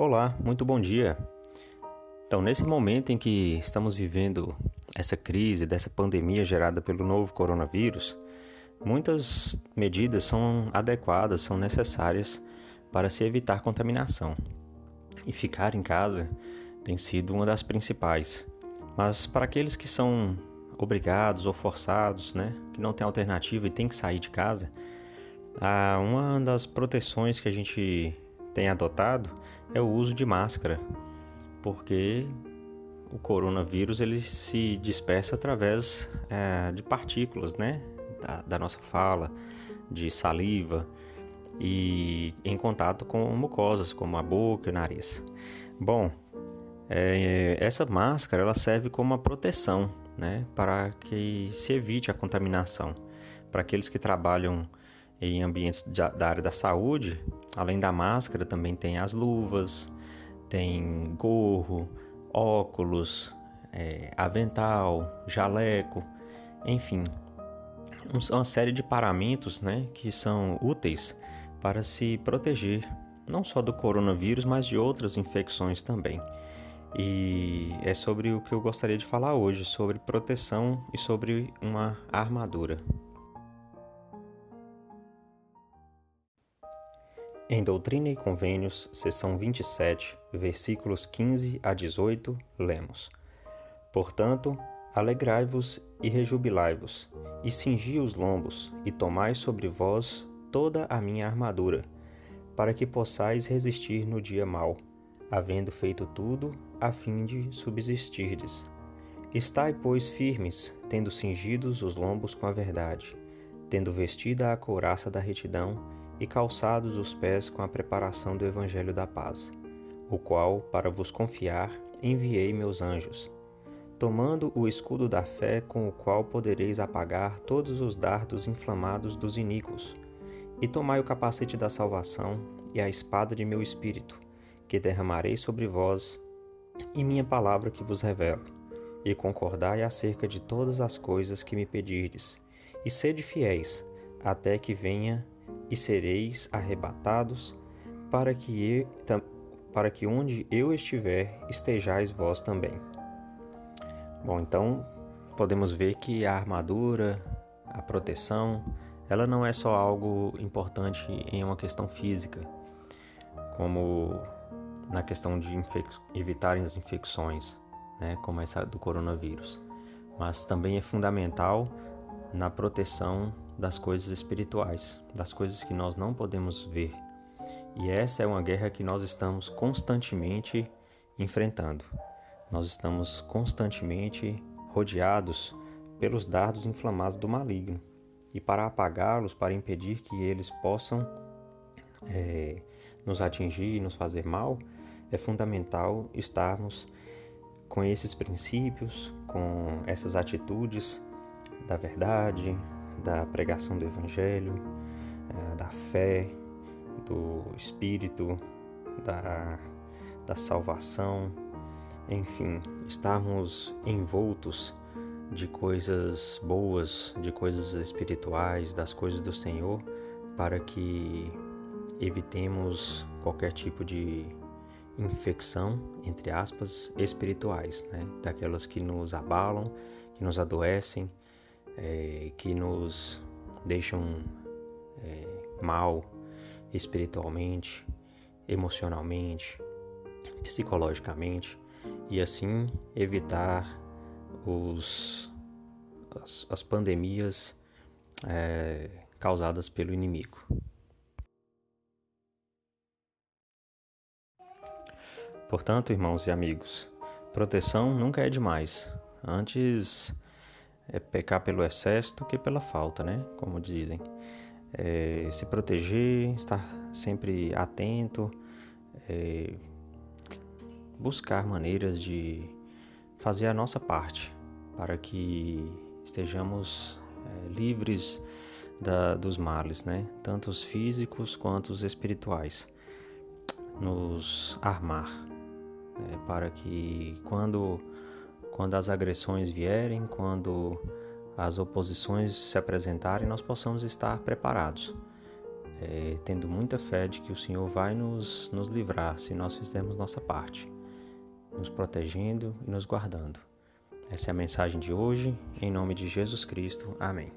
Olá, muito bom dia. Então, nesse momento em que estamos vivendo essa crise, dessa pandemia gerada pelo novo coronavírus, muitas medidas são adequadas, são necessárias para se evitar contaminação. E ficar em casa tem sido uma das principais. Mas para aqueles que são obrigados ou forçados, né, que não tem alternativa e tem que sair de casa, uma das proteções que a gente tem adotado é o uso de máscara, porque o coronavírus ele se dispersa através é, de partículas, né, da, da, nossa fala, de saliva e em contato com mucosas como a boca e o nariz. Bom, é, essa máscara ela serve como uma proteção, né, para que se evite a contaminação. Para aqueles que trabalham em ambientes da área da saúde, além da máscara, também tem as luvas, tem gorro, óculos, é, avental, jaleco, enfim, uma série de paramentos né, que são úteis para se proteger não só do coronavírus, mas de outras infecções também. E é sobre o que eu gostaria de falar hoje, sobre proteção e sobre uma armadura. Em Doutrina e Convênios, seção 27, versículos 15 a 18, lemos: Portanto, alegrai-vos e rejubilai-vos, e cingi os lombos, e tomai sobre vós toda a minha armadura, para que possais resistir no dia mau, havendo feito tudo, a fim de subsistirdes. Estai, pois, firmes, tendo cingidos os lombos com a verdade, tendo vestida a couraça da retidão, e calçados os pés com a preparação do Evangelho da Paz, o qual, para vos confiar, enviei meus anjos, tomando o escudo da fé com o qual podereis apagar todos os dardos inflamados dos iníquos, e tomai o capacete da salvação e a espada de meu espírito, que derramarei sobre vós, e minha palavra que vos revelo, e concordai acerca de todas as coisas que me pedirdes, e sede fiéis, até que venha e sereis arrebatados, para que, para que onde eu estiver estejais vós também. Bom, então podemos ver que a armadura, a proteção, ela não é só algo importante em uma questão física, como na questão de evitar as infecções, né, como essa do coronavírus, mas também é fundamental na proteção das coisas espirituais, das coisas que nós não podemos ver. E essa é uma guerra que nós estamos constantemente enfrentando. Nós estamos constantemente rodeados pelos dardos inflamados do maligno. E para apagá-los, para impedir que eles possam é, nos atingir e nos fazer mal, é fundamental estarmos com esses princípios, com essas atitudes da verdade, da pregação do Evangelho, eh, da fé, do Espírito, da, da salvação, enfim, estarmos envoltos de coisas boas, de coisas espirituais, das coisas do Senhor, para que evitemos qualquer tipo de infecção, entre aspas, espirituais, né? daquelas que nos abalam, que nos adoecem, é, que nos deixam é, mal espiritualmente, emocionalmente, psicologicamente e assim evitar os, as, as pandemias é, causadas pelo inimigo. Portanto, irmãos e amigos, proteção nunca é demais. Antes é pecar pelo excesso do que pela falta, né? Como dizem. É, se proteger, estar sempre atento, é, buscar maneiras de fazer a nossa parte para que estejamos é, livres da, dos males, né? Tanto os físicos quanto os espirituais. Nos armar né? para que quando quando as agressões vierem, quando as oposições se apresentarem, nós possamos estar preparados. é, tendo muita fé de que o Senhor vai nos, nos livrar se nós fizermos nossa parte, nos protegendo e nos guardando. Essa é a mensagem de hoje, em nome de Jesus Cristo. Amém.